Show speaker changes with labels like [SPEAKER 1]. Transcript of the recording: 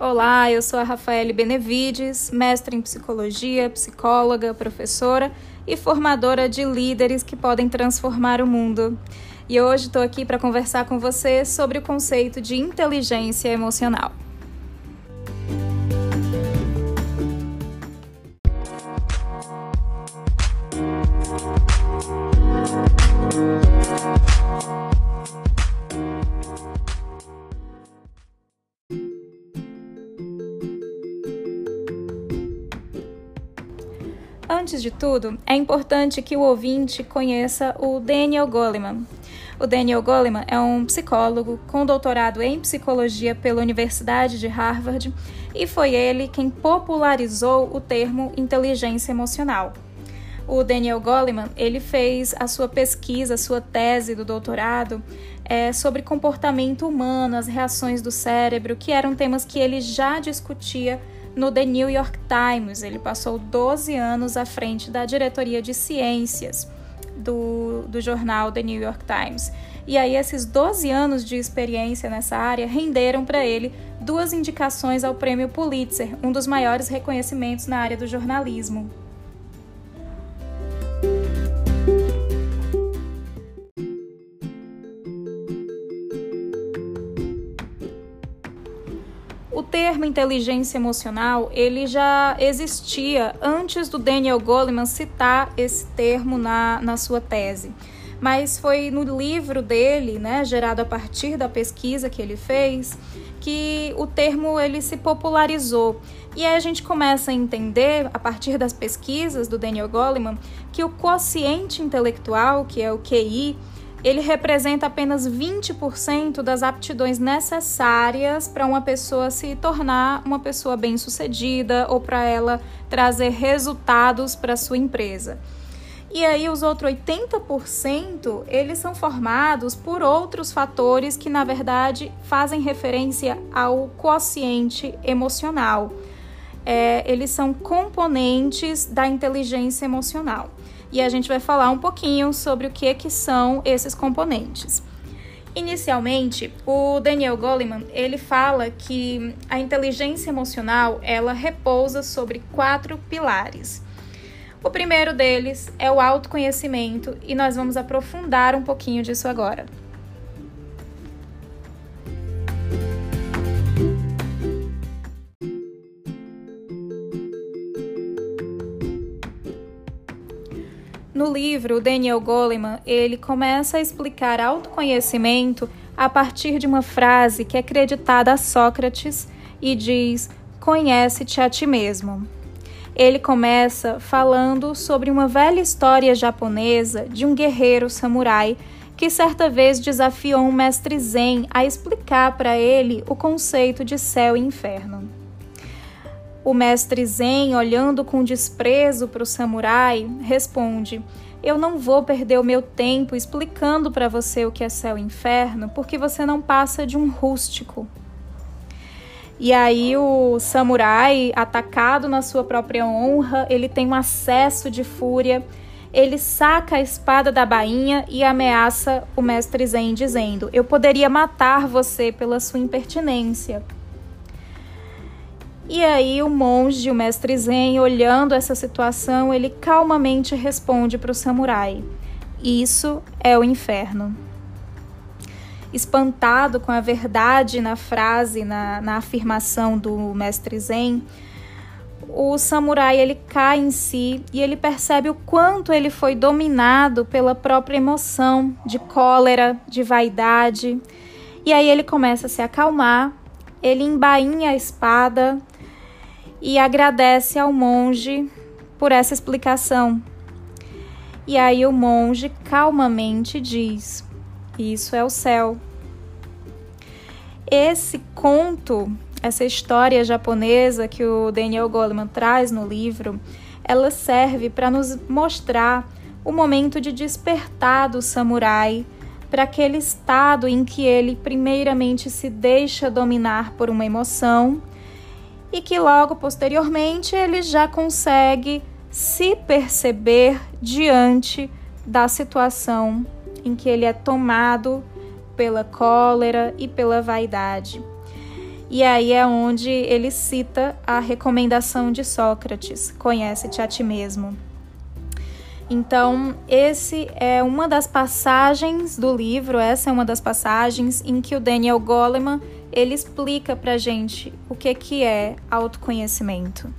[SPEAKER 1] Olá, eu sou a Rafaele Benevides, mestre em psicologia, psicóloga, professora e formadora de líderes que podem transformar o mundo. E hoje estou aqui para conversar com você sobre o conceito de inteligência emocional. Antes de tudo, é importante que o ouvinte conheça o Daniel Goleman. O Daniel Goleman é um psicólogo com doutorado em psicologia pela Universidade de Harvard e foi ele quem popularizou o termo inteligência emocional. O Daniel Goleman ele fez a sua pesquisa, a sua tese do doutorado é, sobre comportamento humano, as reações do cérebro, que eram temas que ele já discutia no The New York Times. Ele passou 12 anos à frente da diretoria de ciências do, do jornal The New York Times. E aí, esses 12 anos de experiência nessa área renderam para ele duas indicações ao prêmio Pulitzer, um dos maiores reconhecimentos na área do jornalismo. O termo inteligência emocional, ele já existia antes do Daniel Goleman citar esse termo na, na sua tese. Mas foi no livro dele, né, gerado a partir da pesquisa que ele fez, que o termo ele se popularizou. E aí a gente começa a entender, a partir das pesquisas do Daniel Goleman, que o quociente intelectual, que é o QI, ele representa apenas 20% das aptidões necessárias para uma pessoa se tornar uma pessoa bem-sucedida ou para ela trazer resultados para sua empresa. E aí os outros 80%, eles são formados por outros fatores que na verdade fazem referência ao quociente emocional. É, eles são componentes da inteligência emocional e a gente vai falar um pouquinho sobre o que, que são esses componentes. Inicialmente, o Daniel Goleman ele fala que a inteligência emocional ela repousa sobre quatro pilares. O primeiro deles é o autoconhecimento e nós vamos aprofundar um pouquinho disso agora. No livro, Daniel Goleman, ele começa a explicar autoconhecimento a partir de uma frase que é creditada a Sócrates e diz: "Conhece-te a ti mesmo". Ele começa falando sobre uma velha história japonesa de um guerreiro samurai que certa vez desafiou um mestre zen a explicar para ele o conceito de céu e inferno. O mestre Zen, olhando com desprezo para o samurai, responde: Eu não vou perder o meu tempo explicando para você o que é céu e inferno, porque você não passa de um rústico. E aí o samurai, atacado na sua própria honra, ele tem um acesso de fúria. Ele saca a espada da bainha e ameaça o mestre Zen, dizendo: Eu poderia matar você pela sua impertinência. E aí o monge, o mestre Zen, olhando essa situação, ele calmamente responde para o samurai: Isso é o inferno. Espantado com a verdade na frase, na, na afirmação do mestre Zen, o samurai ele cai em si e ele percebe o quanto ele foi dominado pela própria emoção de cólera, de vaidade. E aí ele começa a se acalmar, ele embainha a espada e agradece ao monge por essa explicação. E aí o monge calmamente diz: Isso é o céu. Esse conto, essa história japonesa que o Daniel Goleman traz no livro, ela serve para nos mostrar o momento de despertar do samurai para aquele estado em que ele primeiramente se deixa dominar por uma emoção e que logo posteriormente ele já consegue se perceber diante da situação em que ele é tomado pela cólera e pela vaidade. E aí é onde ele cita a recomendação de Sócrates: conhece-te a ti mesmo. Então, esse é uma das passagens do livro, essa é uma das passagens em que o Daniel Goleman ele explica pra gente o que que é autoconhecimento.